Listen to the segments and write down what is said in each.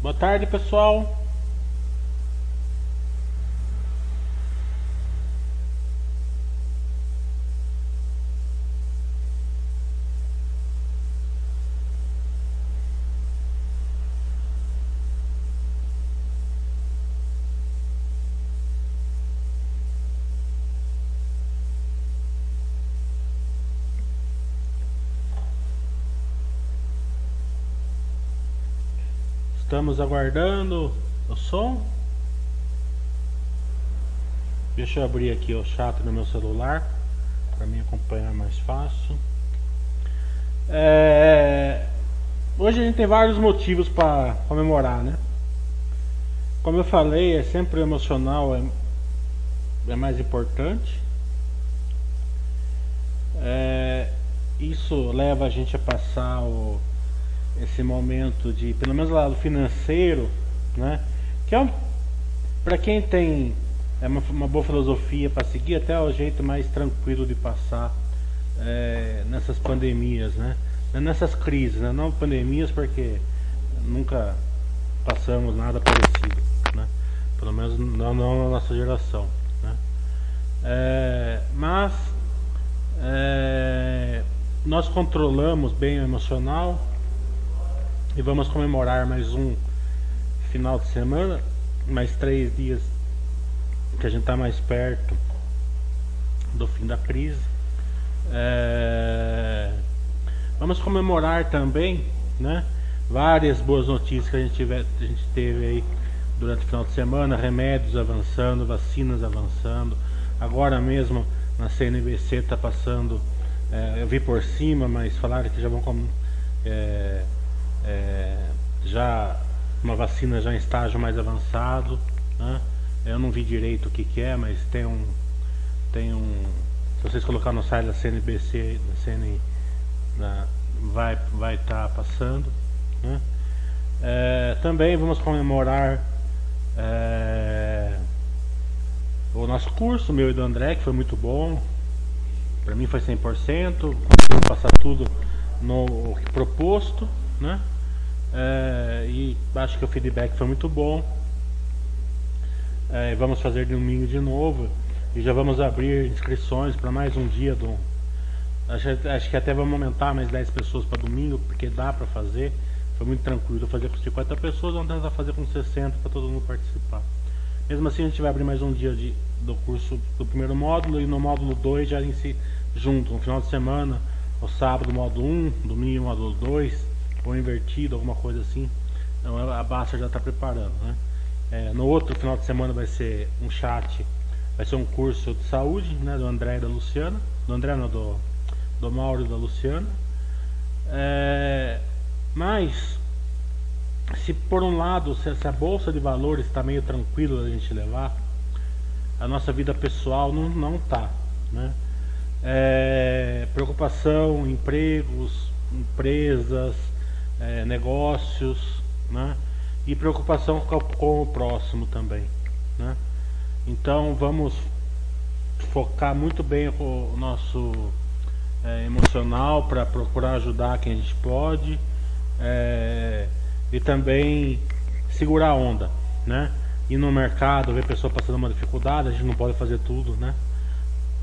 Boa tarde, pessoal. Estamos aguardando o som. Deixa eu abrir aqui o chat no meu celular para me acompanhar mais fácil. É... Hoje a gente tem vários motivos para comemorar, né? Como eu falei, é sempre emocional é, é mais importante. É... Isso leva a gente a passar o esse momento de, pelo menos lado financeiro, né? Que é um, para quem tem é uma, uma boa filosofia para seguir, até é o jeito mais tranquilo de passar é, nessas pandemias, né? Nessas crises, né? Não pandemias porque nunca passamos nada parecido, né? Pelo menos não, não na nossa geração, né? É, mas é, nós controlamos bem o emocional e vamos comemorar mais um final de semana, mais três dias que a gente está mais perto do fim da crise. É... Vamos comemorar também, né? Várias boas notícias que a gente, tiver, a gente teve aí durante o final de semana, remédios avançando, vacinas avançando. Agora mesmo na CNBC está passando, é, eu vi por cima, mas falaram que já vão é, é, já uma vacina já em estágio mais avançado. Né? Eu não vi direito o que, que é, mas tem um. Tem um. Se vocês colocar no site da CNBC, da CN, na, vai estar vai tá passando. Né? É, também vamos comemorar é, o nosso curso, meu e do André, que foi muito bom. Para mim foi 100%, conseguimos passar tudo no proposto, né? É, e acho que o feedback foi muito bom. É, vamos fazer domingo de novo e já vamos abrir inscrições para mais um dia do. Acho, acho, que até vamos aumentar mais 10 pessoas para domingo, porque dá para fazer. Foi muito tranquilo fazer com 50 pessoas, vamos tentar fazer com 60 para todo mundo participar. Mesmo assim, a gente vai abrir mais um dia de, do curso do primeiro módulo e no módulo 2 já em si junto, no final de semana, o sábado módulo 1, domingo módulo 2 ou invertido, alguma coisa assim. Então a Basta já está preparando. Né? É, no outro final de semana vai ser um chat, vai ser um curso de saúde né, do André e da Luciana. Do André não, do, do Mauro e da Luciana. É, mas se por um lado se, se a bolsa de valores está meio tranquila a gente levar, a nossa vida pessoal não não tá, né? É, preocupação, empregos, empresas, é, negócios, né? E preocupação com, o próximo também, né? Então vamos focar muito bem o nosso é, emocional para procurar ajudar quem a gente pode é, e também segurar a onda, né? Ir no mercado, ver pessoa passando uma dificuldade, a gente não pode fazer tudo, né?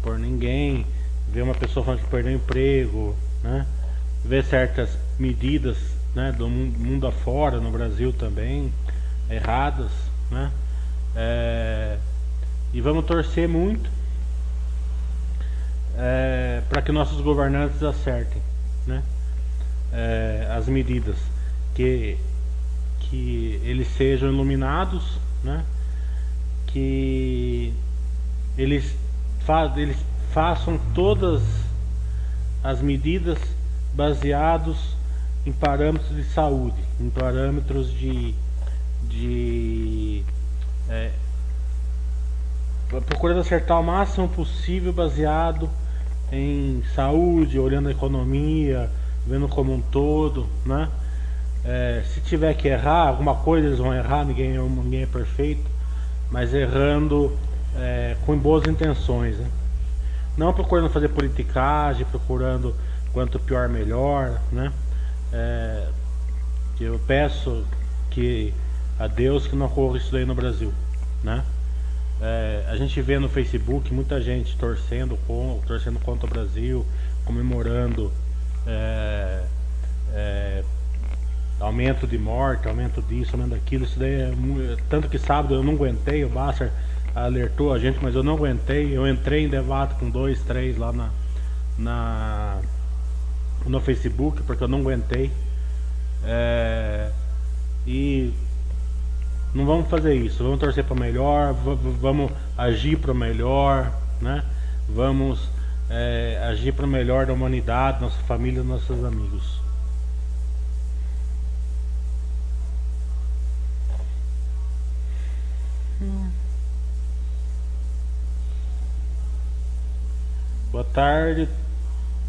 Por ninguém, ver uma pessoa falando que perdeu emprego, né? Ver certas medidas né, do mundo afora, no Brasil também, erradas, né? É, e vamos torcer muito é, para que nossos governantes acertem né, é, as medidas, que, que eles sejam iluminados, né, que eles, fa eles façam todas as medidas baseados em parâmetros de saúde, em parâmetros de, de é, procurando acertar o máximo possível baseado em saúde, olhando a economia, vendo como um todo, né? É, se tiver que errar, alguma coisa eles vão errar, ninguém, ninguém é perfeito, mas errando é, com boas intenções. Né? não procurando fazer politicagem, procurando quanto pior melhor, né? É, eu peço que a Deus que não ocorra isso daí no Brasil, né? É, a gente vê no Facebook muita gente torcendo, com, torcendo contra o Brasil, comemorando é, é, aumento de morte, aumento disso, aumento daquilo. Isso daí é, tanto que sábado eu não aguentei, o Basser alertou a gente, mas eu não aguentei. Eu entrei em debate com dois, três lá na, na no Facebook porque eu não aguentei. É, e não vamos fazer isso, vamos torcer para melhor, vamos agir para melhor, né? Vamos é, agir para melhor da humanidade, nossa família, nossos amigos. Boa tarde,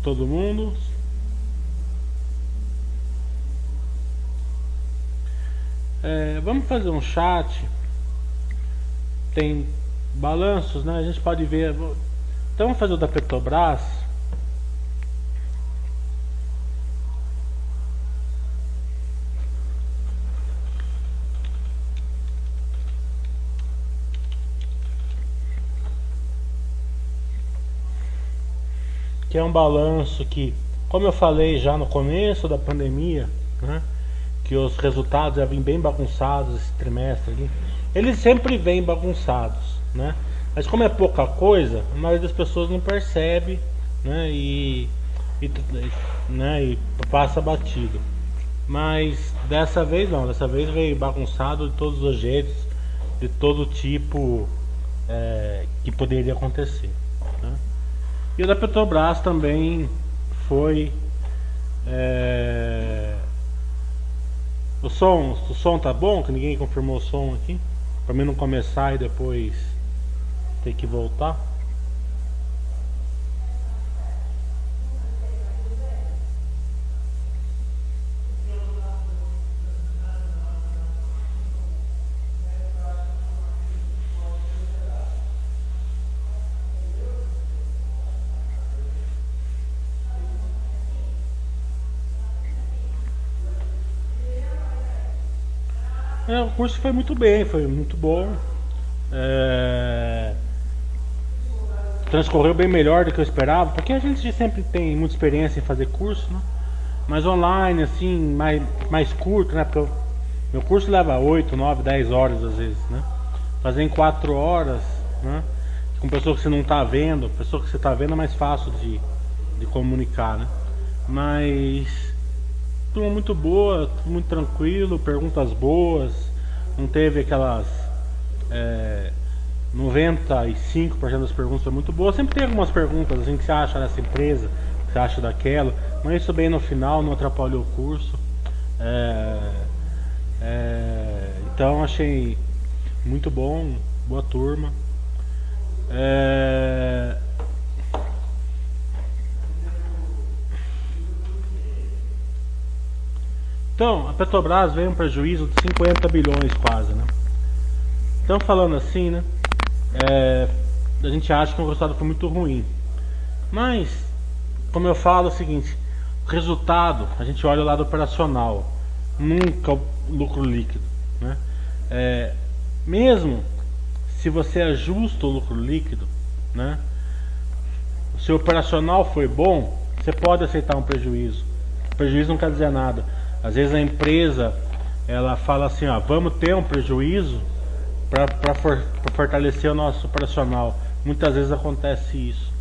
todo mundo. É, vamos fazer um chat. Tem balanços, né? A gente pode ver. Então vamos fazer o da Petrobras. Que é um balanço que, como eu falei já no começo da pandemia, né? Que os resultados já vêm bem bagunçados esse trimestre ali. Eles sempre vêm bagunçados, né? Mas como é pouca coisa, a maioria das pessoas não percebe, né? E, e, né? e passa batido. Mas dessa vez não, dessa vez veio bagunçado de todos os jeitos, de todo tipo é, que poderia acontecer. Né? E o da Petrobras também foi é, o som, o som tá bom? Que ninguém confirmou o som aqui. Pra mim não começar e depois ter que voltar. Curso foi muito bem, foi muito bom. É... Transcorreu bem melhor do que eu esperava, porque a gente sempre tem muita experiência em fazer curso, né? Mas online, assim, mais, mais curto, né? Porque eu, meu curso leva 8, 9, 10 horas às vezes, né? Fazer em 4 horas, né? Com pessoa que você não está vendo, pessoa que você está vendo é mais fácil de, de comunicar, né? Mas turma muito boa, muito tranquilo, perguntas boas, não teve aquelas. É, 95% das perguntas foram muito boas. Sempre tem algumas perguntas assim que você acha dessa empresa, que você acha daquela, mas isso bem no final não atrapalhou o curso. É, é, então achei muito bom, boa turma. É, Então, a Petrobras veio um prejuízo de 50 bilhões quase, né? Então, falando assim, né? É, a gente acha que o resultado foi muito ruim. Mas, como eu falo, é o seguinte: resultado, a gente olha o lado operacional, nunca o lucro líquido, né? É, mesmo se você ajusta o lucro líquido, né? Se o operacional foi bom, você pode aceitar um prejuízo. Prejuízo não quer dizer nada às vezes a empresa ela fala assim, ó, vamos ter um prejuízo para for, fortalecer o nosso operacional. Muitas vezes acontece isso.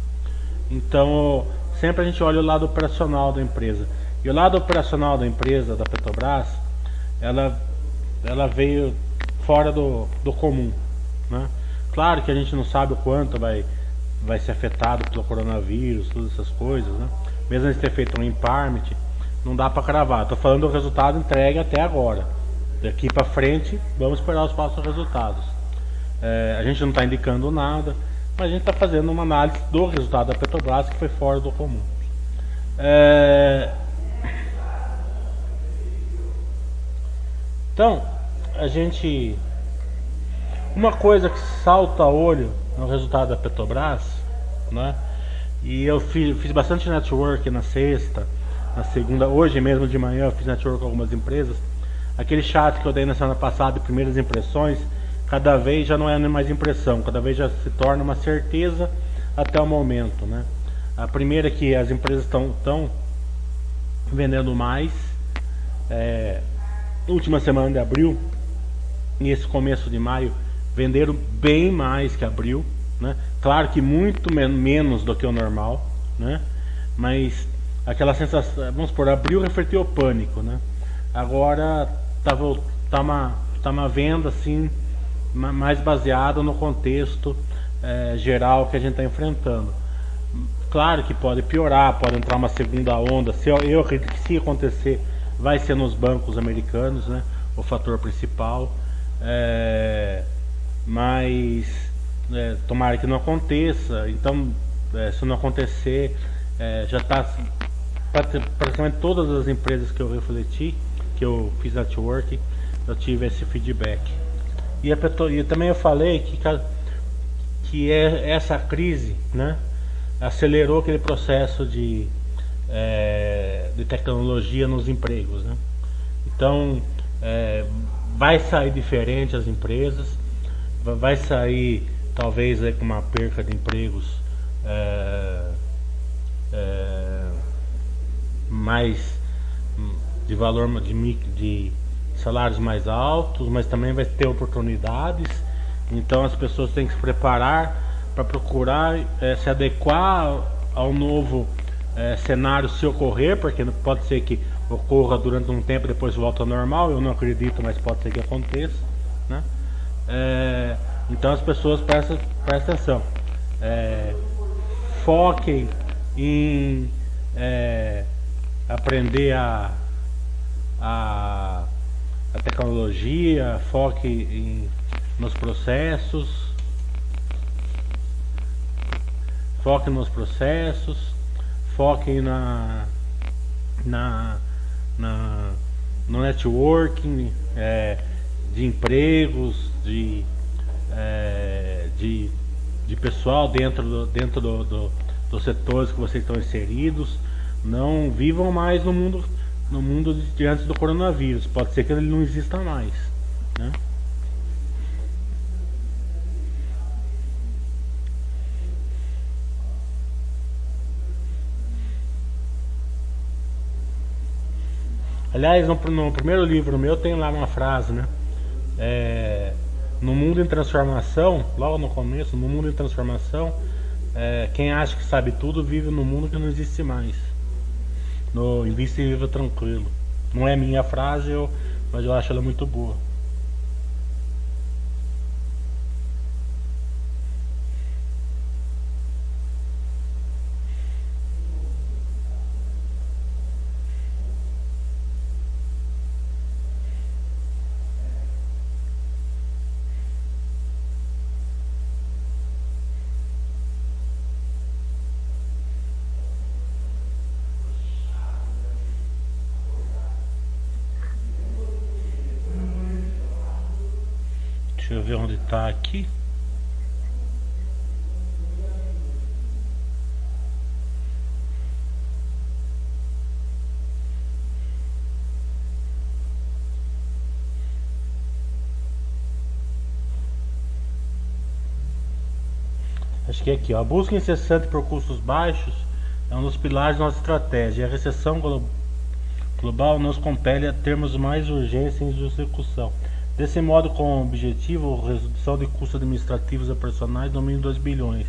Então, sempre a gente olha o lado operacional da empresa. E o lado operacional da empresa, da Petrobras, ela, ela veio fora do, do comum. Né? Claro que a gente não sabe o quanto vai, vai ser afetado pelo coronavírus, todas essas coisas. Né? Mesmo eles ter feito um impairment, não dá para cravar. Tô falando do resultado entregue até agora. Daqui para frente, vamos esperar os próximos resultados. É, a gente não está indicando nada, mas a gente está fazendo uma análise do resultado da Petrobras que foi fora do comum. É... Então, a gente. Uma coisa que salta a olho no resultado da Petrobras, né? E eu fiz, fiz bastante network na sexta, na segunda, hoje mesmo de manhã eu fiz network com algumas empresas. Aquele chat que eu dei na semana passada, primeiras impressões, cada vez já não é mais impressão, cada vez já se torna uma certeza até o momento, né? A primeira é que as empresas estão vendendo mais. É, última semana de abril e esse começo de maio venderam bem mais que abril, né? Claro que muito men menos do que o normal, né? Mas aquela sensação, vamos por abril refletiu o pânico, né? Agora tá, tá, uma, tá uma venda assim mais baseada no contexto é, geral que a gente está enfrentando. Claro que pode piorar, pode entrar uma segunda onda. Se eu, eu acredito que se acontecer, vai ser nos bancos americanos, né? O fator principal. É, mas é, tomara que não aconteça. Então, é, se não acontecer, é, já está praticamente todas as empresas que eu refleti, que eu fiz network, eu tive esse feedback. E, e também eu falei que, que é essa crise, né? acelerou aquele processo de, é, de tecnologia nos empregos. Né? Então, é, vai sair diferente as empresas, vai sair talvez com uma perca de empregos é mais de valor de, de salários mais altos, mas também vai ter oportunidades. Então as pessoas têm que se preparar para procurar é, se adequar ao novo é, cenário se ocorrer, porque pode ser que ocorra durante um tempo depois volta ao normal, eu não acredito, mas pode ser que aconteça. Né? É, então as pessoas prestem, prestem atenção. Foquem em aprender a, a, a tecnologia, foquem em, nos processos foquem nos processos, foquem na, na, na no networking é, de empregos, de, é, de, de pessoal dentro, do, dentro do, do, dos setores que vocês estão inseridos. Não vivam mais no mundo, no mundo de antes do coronavírus. Pode ser que ele não exista mais. Né? Aliás, no, no, primeiro livro meu tem lá uma frase, né? É, no mundo em transformação, logo no começo, no mundo em transformação, é, quem acha que sabe tudo vive no mundo que não existe mais. No Viva Tranquilo. Não é minha frase, eu, mas eu acho ela muito boa. Deixa eu ver onde está aqui. Acho que é aqui, ó. A busca incessante por custos baixos é um dos pilares da nossa estratégia. A recessão global nos compele a termos mais urgência em execução. Desse modo, com o objetivo, redução de custos administrativos a personais no mínimo 2 bilhões.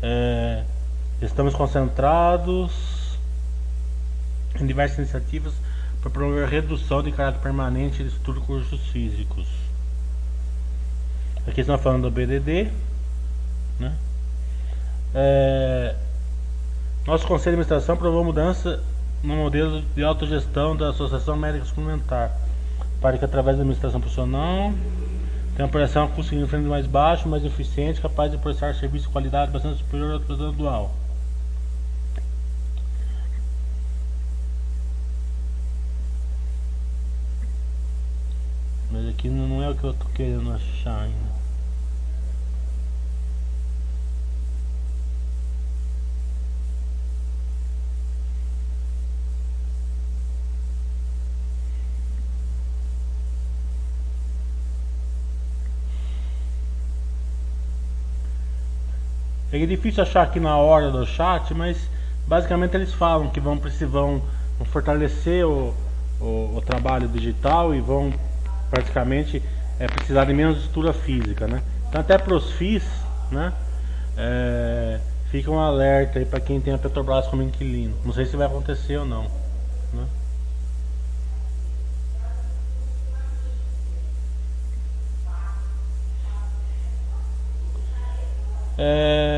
É, estamos concentrados em diversas iniciativas para promover redução de caráter permanente de estudo de cursos físicos. Aqui estamos falando do BDD. Né? É, nosso Conselho de Administração aprovou mudança no modelo de autogestão da Associação Médica Suplementar para que através da administração profissional uma operação com custo frente mais baixo, mais eficiente, capaz de prestar serviço de qualidade bastante superior ao produto dual. Mas aqui não é o que eu estou querendo achar ainda. É difícil achar aqui na hora do chat, mas basicamente eles falam que vão, vão, fortalecer o, o, o, trabalho digital e vão praticamente é, precisar de menos estrutura física, né? Então até para os FIIs, né? É, fica um alerta aí para quem tem a Petrobras como inquilino. Não sei se vai acontecer ou não. Né? É...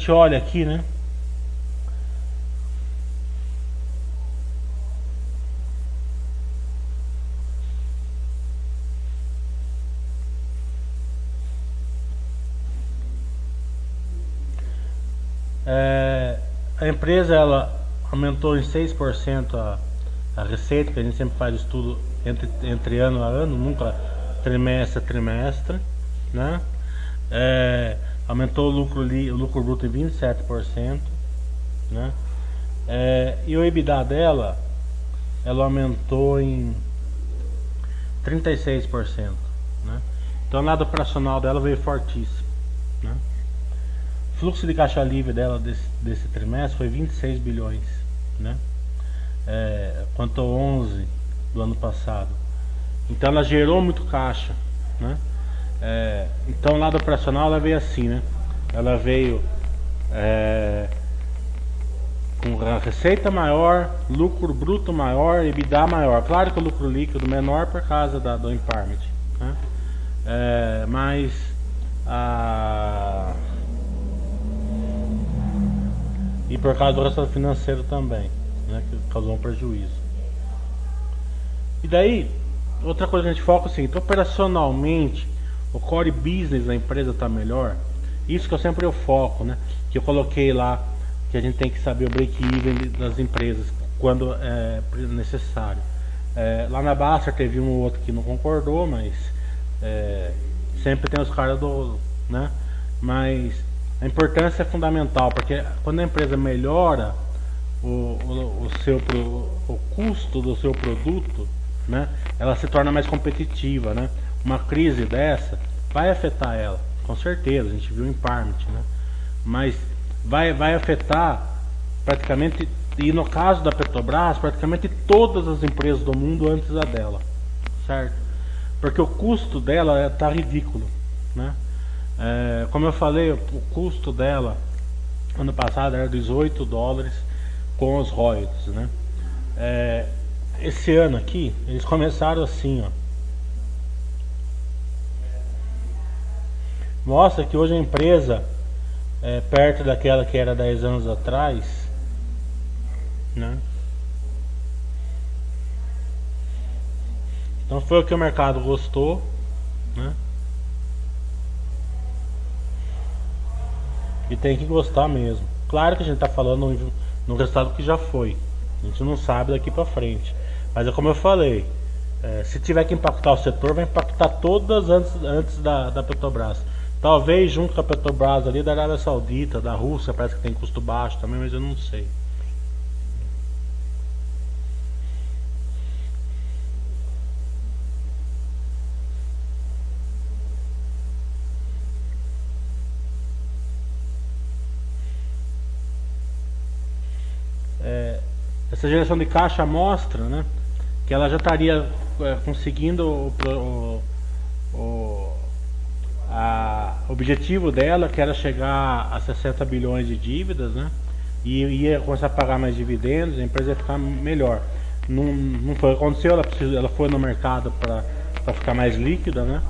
gente olha aqui, né? É, a empresa ela aumentou em 6% a, a receita, que a gente sempre faz estudo entre, entre ano a ano, nunca trimestre a trimestre, né? É, aumentou o lucro, o lucro bruto em 27%, né? É, e o EBITDA dela, ela aumentou em 36%, né? Então o lado operacional dela veio fortíssimo, né? fluxo de caixa livre dela desse, desse trimestre foi 26 bilhões, né? É, quanto 11 do ano passado. Então ela gerou muito caixa, né? É, então lado operacional ela veio assim, né? Ela veio é, com receita maior, lucro bruto maior, EBITDA maior. Claro que o lucro líquido menor por causa da, do impairment, né? É, mas a e por causa do resultado financeiro também, né, que causou um prejuízo. E daí, outra coisa que a gente foca é o seguinte, operacionalmente, o core business da empresa está melhor. Isso que eu sempre eu foco, né? Que eu coloquei lá que a gente tem que saber o break-even das empresas quando é necessário. É, lá na Baster teve um ou outro que não concordou, mas é, sempre tem os caras do, né? Mas a importância é fundamental, porque quando a empresa melhora o, o, o seu o custo do seu produto, né, ela se torna mais competitiva, né? Uma crise dessa vai afetar ela, com certeza. A gente viu o impairment, né? Mas vai vai afetar praticamente e no caso da Petrobras, praticamente todas as empresas do mundo antes da dela, certo? Porque o custo dela está ridículo, né? É, como eu falei, o custo dela ano passado era 18 dólares com os royalties, né? É, esse ano aqui, eles começaram assim, ó. Mostra que hoje a empresa é perto daquela que era 10 anos atrás, né? Então foi o que o mercado gostou, né? E tem que gostar mesmo. Claro que a gente está falando no resultado que já foi. A gente não sabe daqui para frente. Mas é como eu falei, é, se tiver que impactar o setor, vai impactar todas antes, antes da, da Petrobras. Talvez junto com a Petrobras ali da Arábia Saudita, da Rússia, parece que tem custo baixo também, mas eu não sei. essa geração de caixa mostra né, que ela já estaria é, conseguindo o, o, o objetivo dela, que era chegar a 60 bilhões de dívidas, né, e ia começar a pagar mais dividendos, a empresa ia ficar melhor. Não, não foi aconteceu, ela, precisou, ela foi no mercado para ficar mais líquida, né?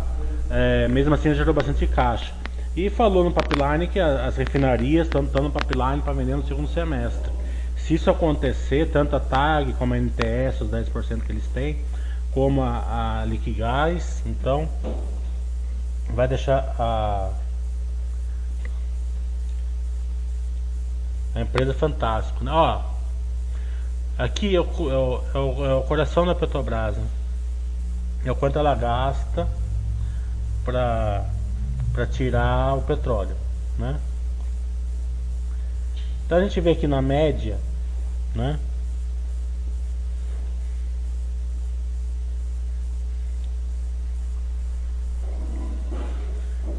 É, mesmo assim, gerou bastante caixa. E falou no pipeline que as refinarias estão no pipeline para vender no segundo semestre. Se isso acontecer, tanto a TAG como a NTS, os 10% que eles têm, como a, a Liquigás, então vai deixar a, a empresa fantástica. Né? Ó, aqui é o, é, o, é, o, é o, coração da Petrobras. Né? É o quanto ela gasta para tirar o petróleo, né? Então a gente vê aqui na média, né?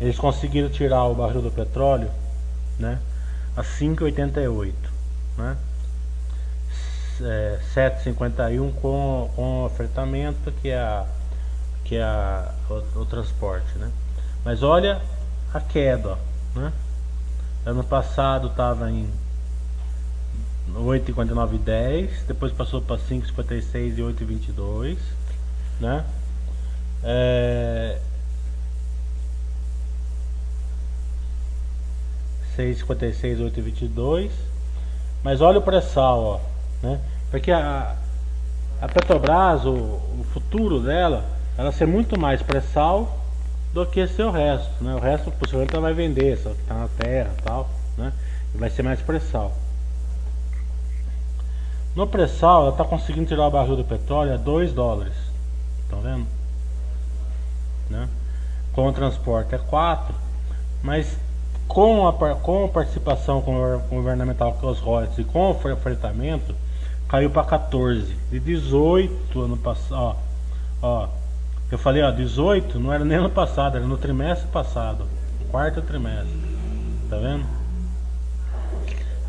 Eles conseguiram tirar o barril do petróleo, né? A 5,88, né? É, 7,51 com, com ofertamento que é a, que é a, o, o transporte, né? Mas olha a queda, né? Ano passado estava em 8,59,10, depois passou para 5,56 e 8,22, né? É, 6,56, 8,22. Mas olha o pré-sal, ó, né? Porque a, a Petrobras, o, o futuro dela, ela ser muito mais pré-sal do que ser o resto, né? O resto possivelmente ela vai vender, só que está na terra tal, né? E vai ser mais pré-sal. No pré-sal, ela está conseguindo tirar o barril do petróleo a 2 dólares. Estão vendo? Né? Com o transporte é 4, mas com a, com a participação governamental com os royalties e com o fretamento, caiu para 14. De 18 ano passado, ó, ó, eu falei, ó, 18 não era nem ano passado, era no trimestre passado, quarto trimestre. Tá vendo?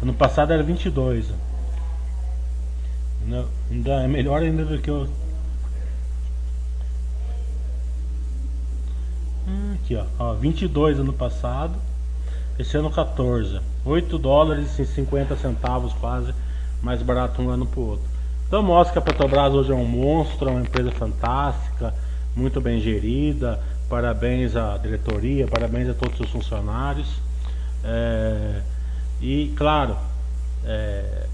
Ano passado era 22. Ainda, ainda é melhor ainda do que o hum, aqui ó, ó, 22 ano passado esse ano 14, 8 dólares e 50 centavos quase mais barato um ano para o outro. Então mostra que a Petrobras hoje é um monstro, é uma empresa fantástica, muito bem gerida. Parabéns à diretoria, parabéns a todos os funcionários. É, e claro, é,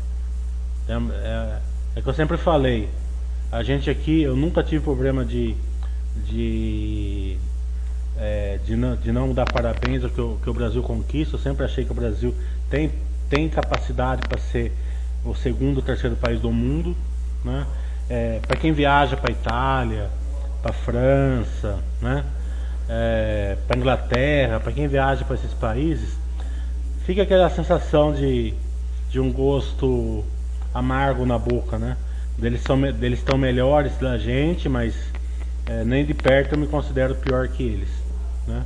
é, é, é, que eu sempre falei, a gente aqui, eu nunca tive problema de, de é, de, não, de não dar parabéns ao que o, que o Brasil conquista. Eu sempre achei que o Brasil tem, tem capacidade para ser o segundo ou terceiro país do mundo. Né? É, para quem viaja para Itália, para França, né? É, para Inglaterra, para quem viaja para esses países, fica aquela sensação de, de um gosto amargo na boca, né? Eles são eles estão melhores da gente, mas é, nem de perto eu me considero pior que eles. Né?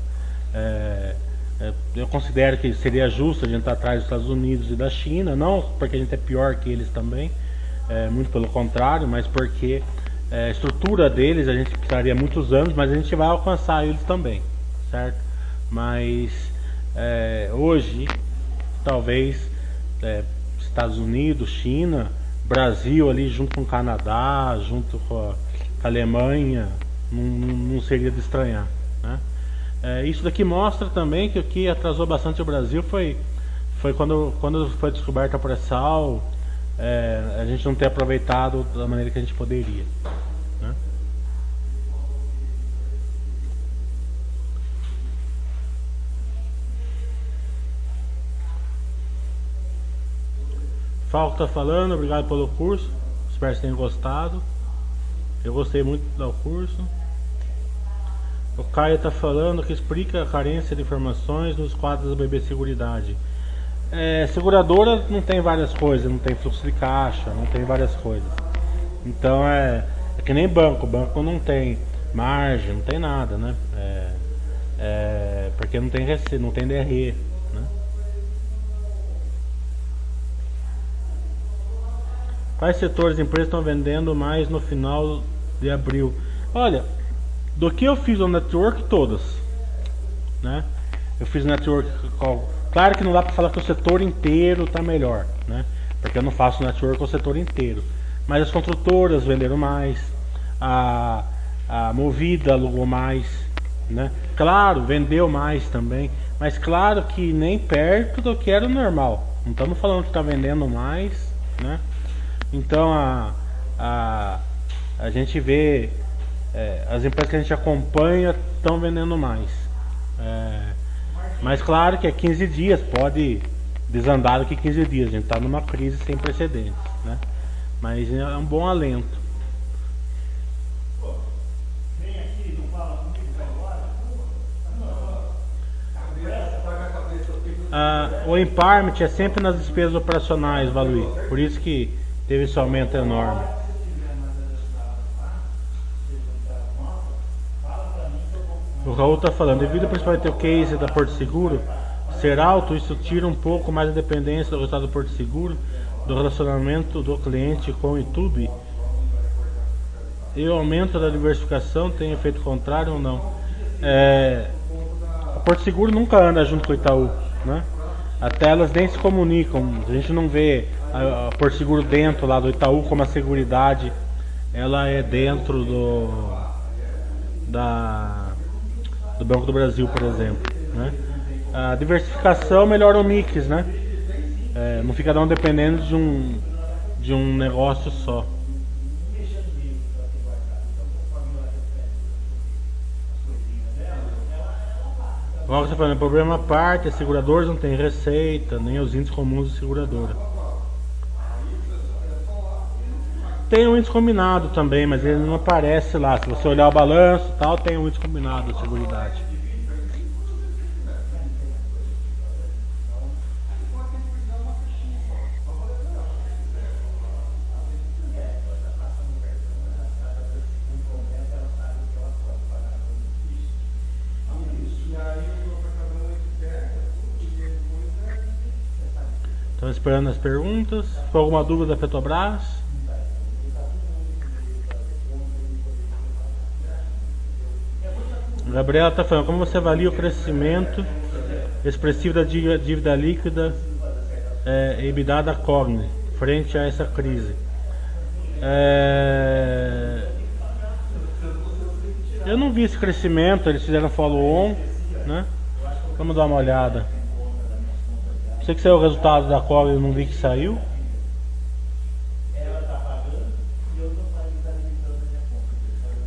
É, é, eu considero que seria justo a gente estar atrás dos Estados Unidos e da China, não porque a gente é pior que eles também, é, muito pelo contrário, mas porque é, a estrutura deles a gente precisaria muitos anos, mas a gente vai alcançar eles também, certo? Mas é, hoje, talvez é, Estados Unidos, China, Brasil ali junto com o Canadá, junto com a, Alemanha, não, não seria de estranhar. É, isso daqui mostra também que o que atrasou bastante o Brasil foi, foi quando, quando foi descoberta a pré-sal, é, a gente não ter aproveitado da maneira que a gente poderia. Né? Falco está falando, obrigado pelo curso. Espero que tenham gostado. Eu gostei muito do curso. O Caio está falando que explica a carência de informações nos quadros da BB Seguridade. É, seguradora não tem várias coisas, não tem fluxo de caixa, não tem várias coisas. Então é, é que nem banco, banco não tem margem, não tem nada, né? É, é, porque não tem rece, não tem DRE. Né? Quais setores de empresas estão vendendo mais no final de abril? Olha, do que eu fiz o network todas, né? Eu fiz network claro que não dá para falar que o setor inteiro está melhor, né? Porque eu não faço network com o setor inteiro, mas as construtoras venderam mais, a, a Movida alugou mais, né? Claro, vendeu mais também, mas claro que nem perto do que era o normal. Não estamos falando que está vendendo mais, né? Então a, a, a gente vê é, as empresas que a gente acompanha estão vendendo mais. É, mas claro que é 15 dias, pode desandar daqui 15 dias. A gente está numa crise sem precedentes. Né? Mas é um bom alento. Ah, o empowerment é sempre nas despesas operacionais, Valuí. Por isso que teve esse aumento enorme. O Raul está falando, devido principalmente ao case da Porto Seguro ser alto, isso tira um pouco mais a dependência do resultado do Porto Seguro, do relacionamento do cliente com o YouTube. E o aumento da diversificação tem efeito contrário ou não? É, a Porto Seguro nunca anda junto com o Itaú, né? Até elas nem se comunicam. A gente não vê a, a Porto Seguro dentro lá do Itaú como a Seguridade, ela é dentro do da do Banco do Brasil, por exemplo. Né? A diversificação melhora o mix, né? É, não fica não dependendo de um, de um negócio só. Igual você falando, problema à parte, as seguradoras não têm receita, nem os índices comuns de seguradora. Tem um índice combinado também, mas ele não aparece lá. Se você olhar o balanço e tal, tem um índice combinado de seguridade. Esperando as perguntas. Foi alguma dúvida da Petrobras? Gabriela está falando, como você avalia o crescimento expressivo da dívida líquida é, EBITDA da Cogni frente a essa crise? É... Eu não vi esse crescimento, eles fizeram follow-on, né? Vamos dar uma olhada. Sei que saiu o resultado da Cogni, eu não vi que saiu.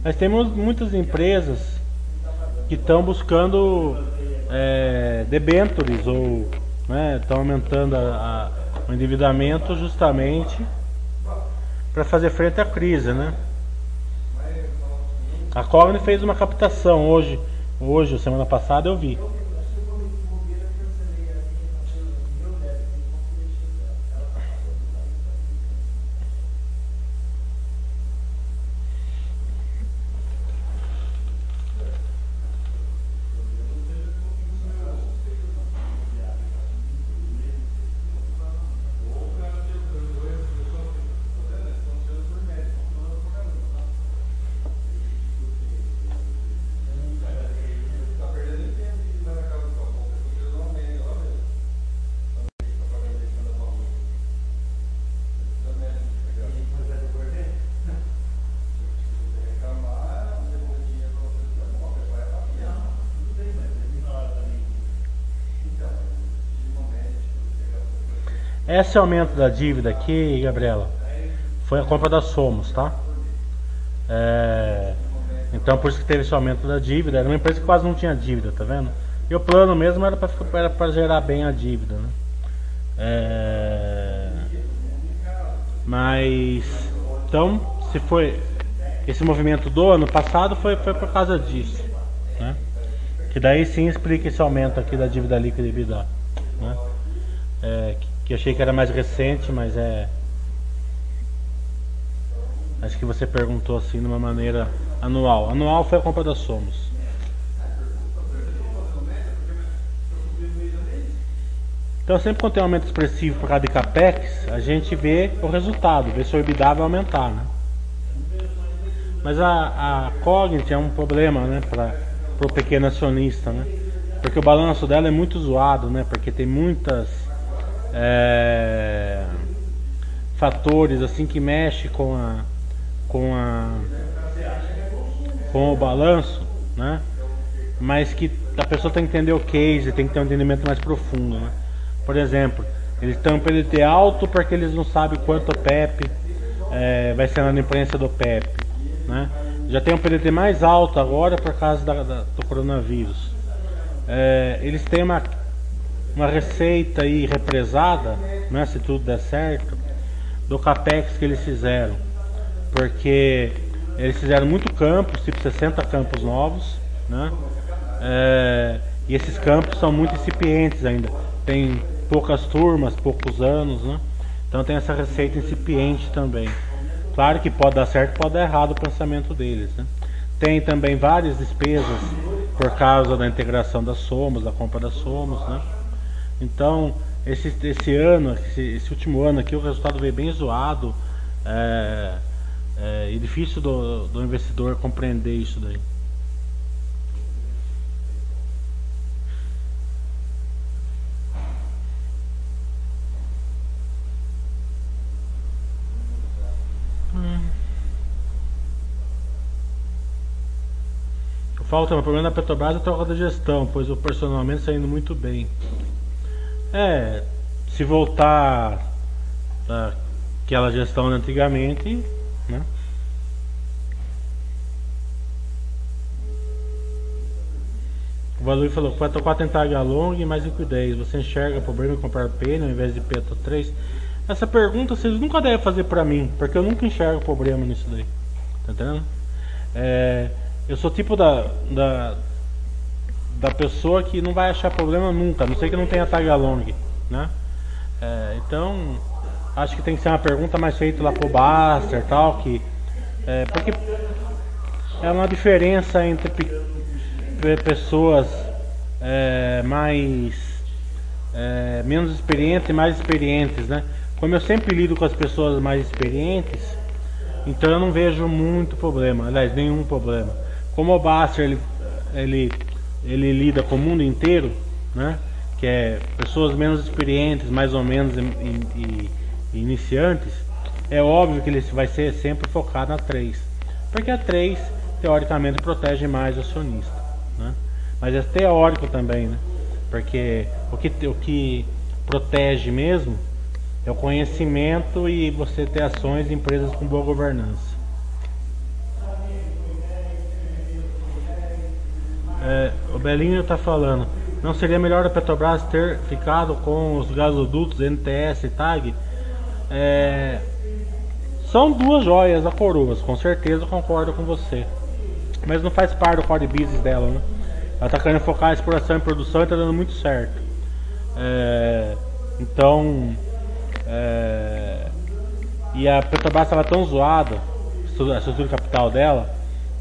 Mas temos muitas empresas que estão buscando é, debentures ou estão né, aumentando a, a, o endividamento justamente para fazer frente à crise, né? A Cogni fez uma captação hoje, hoje, semana passada eu vi. Esse aumento da dívida aqui, Gabriela, foi a compra da Somos, tá? É, então por isso que teve esse aumento da dívida. Era uma empresa que quase não tinha dívida, tá vendo? E o plano mesmo era para gerar bem a dívida, né? É, mas então, se foi esse movimento do ano passado foi, foi por causa disso, né? Que daí sim explica esse aumento aqui da dívida líquida e EBITDA? Que achei que era mais recente, mas é. Acho que você perguntou assim de uma maneira anual. Anual foi a compra da Somos. Então sempre quando tem um aumento expressivo por causa de capex, a gente vê o resultado, vê se o EBITDA vai aumentar, né? Mas a, a Cognit é um problema, né, para o pequeno acionista, né? Porque o balanço dela é muito zoado, né? Porque tem muitas é, fatores assim que mexe com a com a com o balanço, né? Mas que a pessoa tem que entender o case, tem que ter um entendimento mais profundo, né? Por exemplo, eles estão para ele ter alto porque eles não sabem quanto o PEP é, vai ser na imprensa do PEP, né? Já tem um PDT mais alto agora por causa da, da, do coronavírus. É, eles têm uma uma receita aí represada, né, se tudo der certo, do capex que eles fizeram. Porque eles fizeram muito campos, tipo 60 campos novos, né? É, e esses campos são muito incipientes ainda. tem poucas turmas, poucos anos, né? Então tem essa receita incipiente também. Claro que pode dar certo, pode dar errado o pensamento deles, né? Tem também várias despesas por causa da integração das somas, da compra das somas, né? Então, esse, esse ano, esse, esse último ano aqui, o resultado veio bem zoado. É, é, é difícil do, do investidor compreender isso daí. Falta, o problema da Petrobras é a troca da gestão, pois o personalmente está indo muito bem. É, se voltar aquela gestão de antigamente, né? O Valui falou que vai tocar tentar Galong e mais liquidez. Você enxerga problema em comprar pena ao invés de Petro 3? Essa pergunta vocês nunca devem fazer pra mim, porque eu nunca enxergo problema nisso daí. Tá entendendo? É, eu sou tipo da, da, da pessoa que não vai achar problema nunca, a não sei que não tenha tag along, né? É, então, acho que tem que ser uma pergunta mais feita lá pro Baster tal, que é, porque é uma diferença entre pessoas é, mais é, menos experientes e mais experientes, né? Como eu sempre lido com as pessoas mais experientes, então eu não vejo muito problema, aliás, nenhum problema como o Baster ele, ele, ele lida com o mundo inteiro, né? que é pessoas menos experientes, mais ou menos e, iniciantes, é óbvio que ele vai ser sempre focado na 3. Porque a 3, teoricamente, protege mais o acionista. Né? Mas é teórico também, né? porque o que, o que protege mesmo é o conhecimento e você ter ações em empresas com boa governança. É, o Belinho está falando, não seria melhor a Petrobras ter ficado com os gasodutos NTS e TAG? É, são duas joias da coroas, com certeza concordo com você. Mas não faz parte do core business dela, né? Ela está querendo focar em exploração e produção e está dando muito certo. É, então, é, e a Petrobras estava tão zoada, a estrutura capital dela,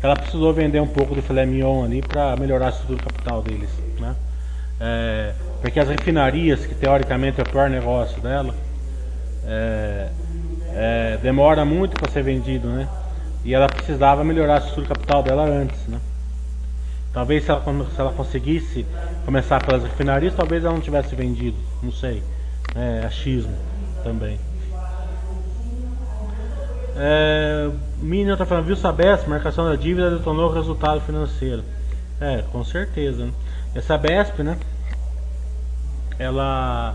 ela precisou vender um pouco do filé mignon ali para melhorar a estrutura capital deles, né? É, porque as refinarias, que teoricamente é o pior negócio dela, é, é, demora muito para ser vendido, né? E ela precisava melhorar a estrutura capital dela antes, né? Talvez se ela, se ela conseguisse começar pelas refinarias, talvez ela não tivesse vendido, não sei. É achismo também. É, Minion tá falando, viu Sabesp, marcação da dívida detonou o resultado financeiro. É, com certeza. Né? Essa Sabesp, né? Ela,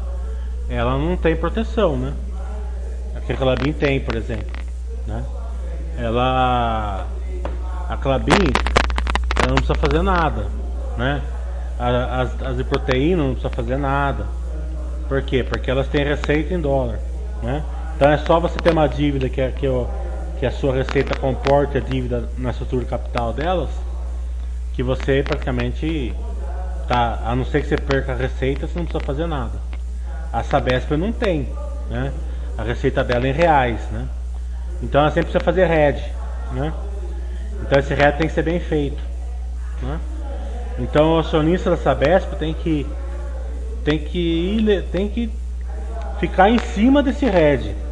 ela não tem proteção, né? A Clabin tem, por exemplo, né? Ela, a Clabin, ela não precisa fazer nada, né? As, as de proteína não precisa fazer nada. Por quê? Porque elas têm receita em dólar, né? Então é só você ter uma dívida que, é, que, eu, que a sua receita comporte a dívida na estrutura capital delas, que você praticamente tá, a não ser que você perca a receita, você não precisa fazer nada. A Sabesp não tem, né? A receita dela é em reais, né? Então ela sempre precisa fazer head, né? Então esse head tem que ser bem feito, né? Então o acionista da Sabesp tem que tem que ir, tem que ficar em cima desse head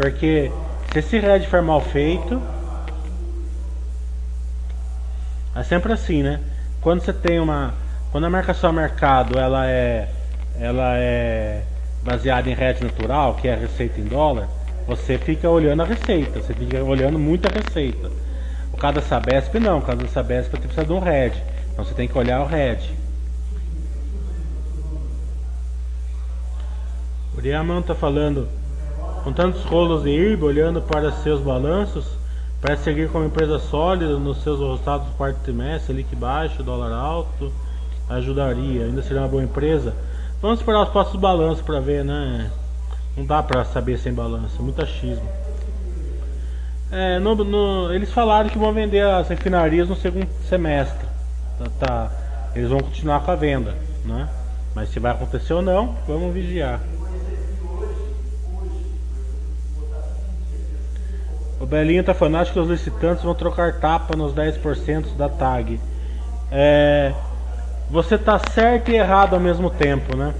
porque se esse red for mal feito, é sempre assim, né? Quando você tem uma, quando a marcação a mercado ela é, ela é baseada em red natural, que é a receita em dólar, você fica olhando a receita, você fica olhando muita receita. O caso da Sabesp não, o caso da Sabesp você precisa de um red, então você tem que olhar o red. O Riaman tá falando com tantos rolos de IRB olhando para seus balanços, parece seguir como empresa sólida nos seus resultados do quarto trimestre, LIC baixo, dólar alto, ajudaria, ainda seria uma boa empresa. Vamos esperar os próximos balanços para ver, né? Não dá para saber sem balanço, é muito achismo. É, no, no, eles falaram que vão vender as refinarias no segundo semestre. Tá, tá, eles vão continuar com a venda, né? Mas se vai acontecer ou não, vamos vigiar. O Belinho tá acho que os licitantes vão trocar tapa nos 10% da tag. É, você tá certo e errado ao mesmo tempo, né?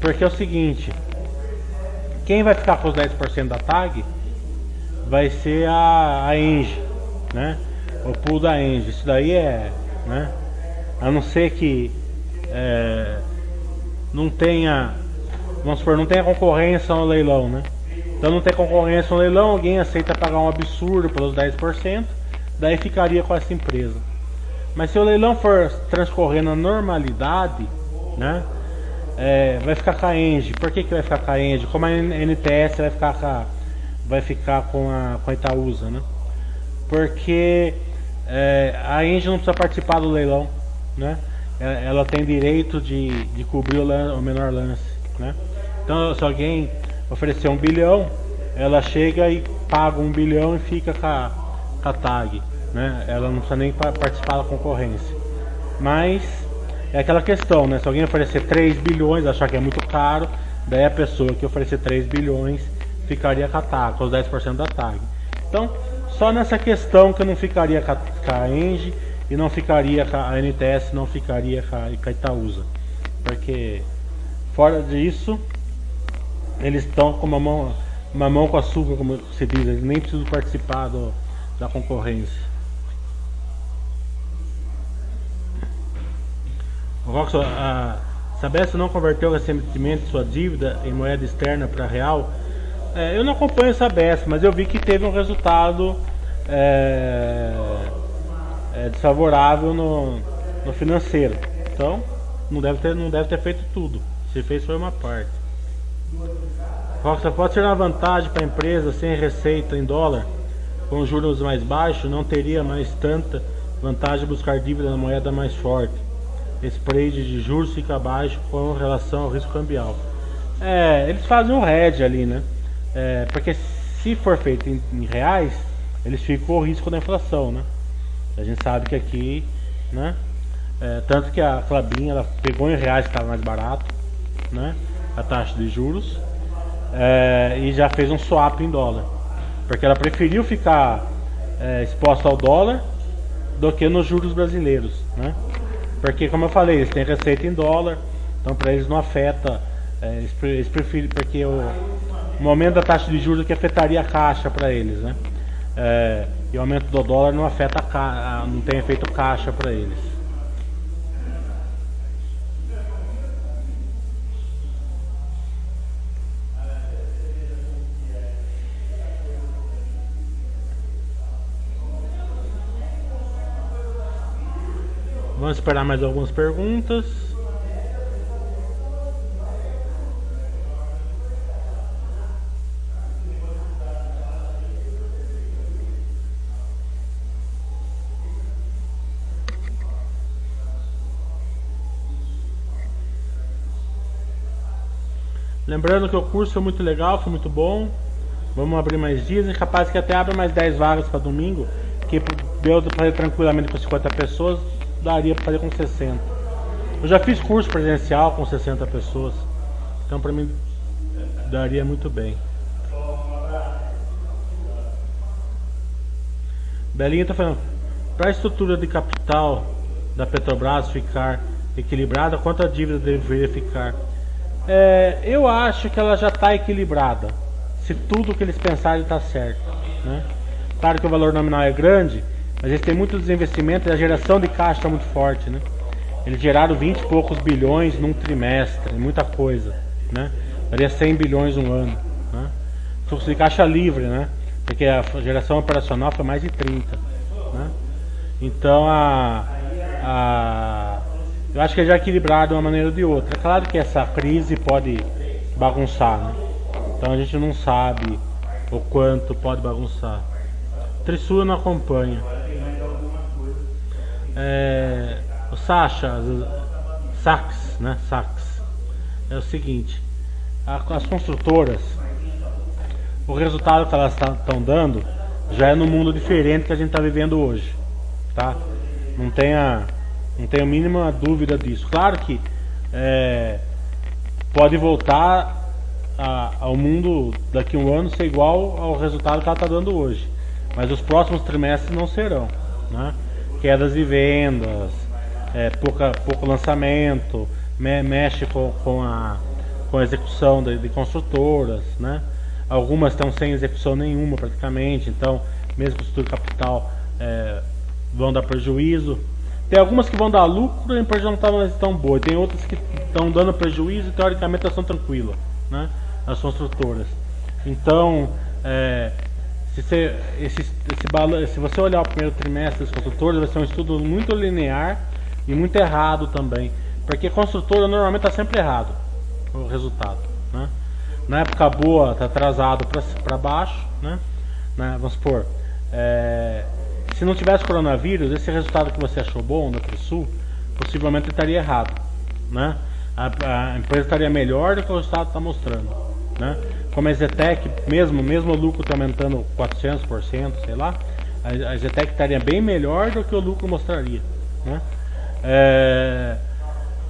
Porque é o seguinte, quem vai ficar com os 10% da tag vai ser a, a Enge, né? O pool da Enge. Isso daí é, né? A não ser que é, não tenha, vamos supor, não tenha concorrência no leilão, né? Então não tem concorrência no leilão, alguém aceita pagar um absurdo pelos 10%, daí ficaria com essa empresa. Mas se o leilão for transcorrer na normalidade, né? É, vai ficar com a Engie. Por que, que vai ficar com a Engie? Como a NTS vai ficar com a, vai ficar com a, com a Itaúsa, né? Porque é, a Engie não precisa participar do leilão, né? É, ela tem direito de, de cobrir o, o menor lance, né? Então se alguém oferecer um bilhão, ela chega e paga um bilhão e fica com a, com a tag. Né? Ela não precisa nem participar da concorrência. Mas é aquela questão, né? Se alguém oferecer 3 bilhões, achar que é muito caro, daí a pessoa que oferecer 3 bilhões ficaria com a tag, com os 10% da tag. Então, só nessa questão que eu não ficaria com a, com Engie e não ficaria com a NTS, não ficaria com a, com a Itaúsa. Porque fora disso, eles estão com uma mão, uma mão com açúcar, como se diz, eles nem precisam participar do, da concorrência. Rox, a Sabesp não converteu recentemente sua dívida em moeda externa para real. É, eu não acompanho a Sabesp, mas eu vi que teve um resultado é, é, desfavorável no, no financeiro. Então, não deve, ter, não deve ter feito tudo. Se fez foi uma parte. Roxa, pode ser uma vantagem para a empresa sem receita em dólar, com juros mais baixos, não teria mais tanta vantagem buscar dívida na moeda mais forte. Spread de juros fica baixo com relação ao risco cambial. É, eles fazem um hedge ali, né? É, porque se for feito em, em, reais, eles ficam com o risco da inflação, né? A gente sabe que aqui, né? É, tanto que a Clabin ela pegou em reais que estava mais barato, né? A taxa de juros é, e já fez um swap em dólar. Porque ela preferiu ficar é, exposta ao dólar do que nos juros brasileiros. Né? Porque, como eu falei, eles têm receita em dólar, então para eles não afeta. É, eles preferem, porque o, o momento da taxa de juros que afetaria a caixa para eles. Né? É, e o aumento do dólar não afeta a, não tem efeito caixa para eles. Vamos esperar mais algumas perguntas. Lembrando que o curso foi muito legal, foi muito bom. Vamos abrir mais dias, é capaz que até abra mais 10 vagas para domingo, que deu para tranquilamente com 50 pessoas daria para fazer com 60. Eu já fiz curso presencial com 60 pessoas. Então para mim daria muito bem. Belinha está falando, para a estrutura de capital da Petrobras ficar equilibrada, quanto a dívida deveria ficar? É, eu acho que ela já está equilibrada, se tudo que eles pensarem está certo. Né? Claro que o valor nominal é grande, mas eles têm muitos investimentos e a geração de caixa está muito forte, né? Eles geraram 20 e poucos bilhões num trimestre, muita coisa, né? Daria 100 bilhões um ano, né? Fluxo de caixa livre, né? Porque a geração operacional foi mais de 30, né? Então a, a eu acho que é já equilibrado de uma maneira ou de outra. É claro que essa crise pode bagunçar, né? Então a gente não sabe o quanto pode bagunçar. Trisua não acompanha. É, o Sasha, Sachs, né? Sachs, é o seguinte: as construtoras, o resultado que elas estão dando já é no mundo diferente que a gente está vivendo hoje, tá? Não tenha, não tenha a mínima dúvida disso. Claro que é, pode voltar a, ao mundo daqui a um ano ser igual ao resultado que ela está dando hoje. Mas os próximos trimestres não serão. Né? Quedas de vendas, é, pouca, pouco lançamento, me, mexe com, com, a, com a execução de, de construtoras. Né? Algumas estão sem execução nenhuma praticamente, então mesmo com o estudo capital é, vão dar prejuízo. Tem algumas que vão dar lucro e a empresa não está tão boa. Tem outras que estão dando prejuízo e teoricamente elas são tranquilas. Né? as construtoras. Então, é, se, você, esse, esse se você olhar o primeiro trimestre das construtoras, vai ser um estudo muito linear e muito errado também. Porque construtora normalmente está sempre errado o resultado. Né? Na época boa está atrasado para baixo. Né? né? Vamos supor, é, se não tivesse coronavírus, esse resultado que você achou bom na Trisul, possivelmente estaria errado. Né? A, a empresa estaria melhor do que o resultado está mostrando. Né? Como a Zetec, mesmo, mesmo o lucro está aumentando 400%, sei lá, a, Zetec estaria bem melhor do que o lucro mostraria. Né? É,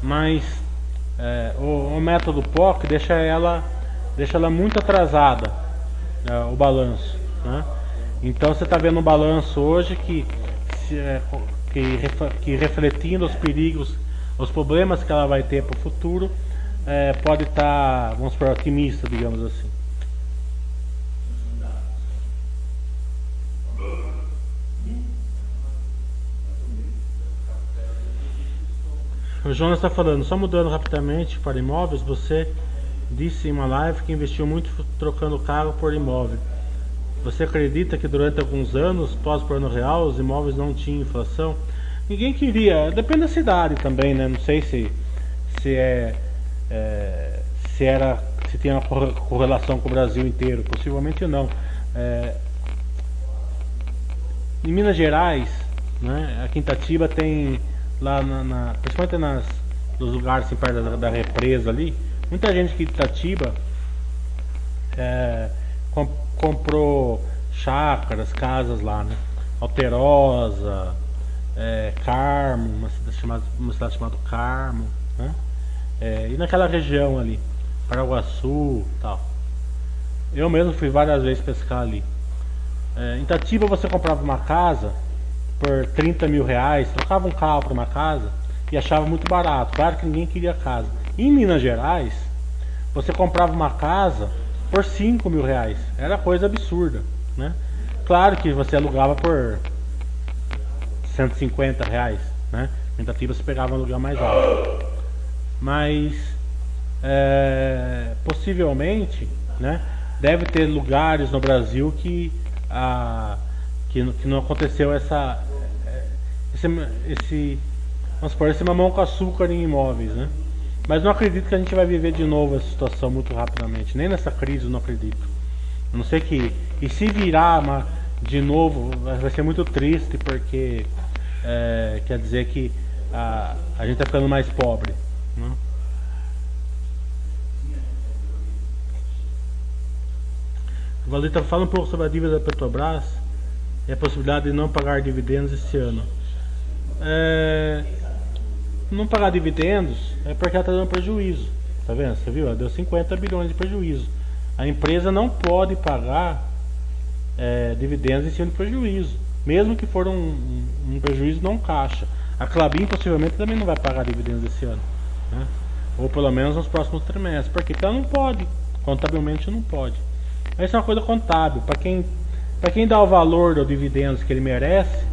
mas é, o, o, método POC deixa ela, deixa ela muito atrasada, é, o balanço. Né? Então você está vendo um balanço hoje que, é, que, que refletindo os perigos, os problemas que ela vai ter para o futuro, é, pode estar, tá, vamos supor, otimista, digamos assim. O Jonas está falando, só mudando rapidamente para imóveis, você disse em uma live que investiu muito trocando carro por imóvel. Você acredita que durante alguns anos, pós-plano real, os imóveis não tinham inflação? Ninguém queria, depende da cidade também, né? Não sei se, se é é, se era se tinha uma correlação com o Brasil inteiro, possivelmente não. É, em Minas Gerais, né, a Quintatiba tem lá na, na principalmente nas nos lugares assim, perto da, da, represa ali, muita gente de Quintatiba é, comp, comprou chácaras, casas lá, né? Alterosa, é, Carmo, uma cidade chamada, uma cidade chamada Carmo, né? É, e naquela região ali, Paraguaçu tal. Eu mesmo fui várias vezes pescar ali. É, em Itatiba você comprava uma casa por 30 mil reais, trocava um carro para uma casa e achava muito barato. Claro que ninguém queria casa. Em Minas Gerais, você comprava uma casa por 5 mil reais. Era coisa absurda. Né? Claro que você alugava por 150 reais. Né? Em Itatiba você pegava um aluguel mais alto mas é, possivelmente né, deve ter lugares no Brasil que, a, que, que não aconteceu essa esse, esse vamos supor, esse mamão com açúcar em imóveis, né? Mas não acredito que a gente vai viver de novo essa situação muito rapidamente. Nem nessa crise eu não acredito. A não sei que. E se virar uma, de novo, vai ser muito triste porque é, quer dizer que a, a gente está ficando mais pobre. Né? Valita, fala um pouco sobre a dívida da Petrobras e a possibilidade de não pagar dividendos esse ano. É, não pagar dividendos é porque ela está dando prejuízo. Tá vendo? Você viu? Ela deu 50 bilhões de prejuízo. A empresa não pode pagar é, dividendos em cima de prejuízo, mesmo que for um, um, um prejuízo não caixa. A Clabin possivelmente também não vai pagar dividendos esse ano. Né? Ou pelo menos nos próximos trimestres. Porque ela não pode. Contabilmente não pode. Isso é uma coisa contábil. Para quem, quem dá o valor dos dividendos que ele merece,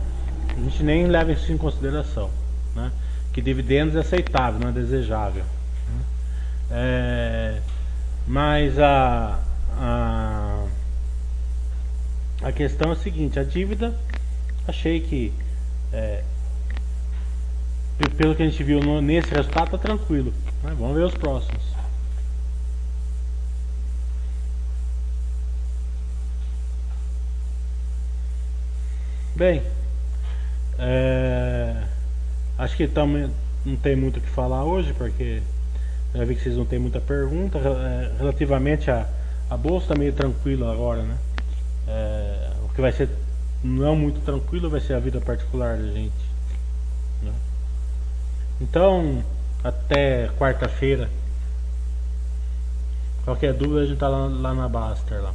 a gente nem leva isso em consideração. Né? Que dividendos é aceitável, não é desejável. Né? É, mas a, a, a questão é a seguinte, a dívida, achei que é, pelo que a gente viu no, nesse resultado, tá tranquilo. Né? Vamos ver os próximos. Bem, é, acho que também não tem muito o que falar hoje, porque já vi que vocês não têm muita pergunta. É, relativamente a, a bolsa, está meio tranquilo agora, né? É, o que vai ser não muito tranquilo vai ser a vida particular da gente. Né? Então, até quarta-feira. Qualquer dúvida a gente tá lá, lá na Baster lá.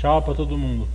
Tchau pra todo mundo.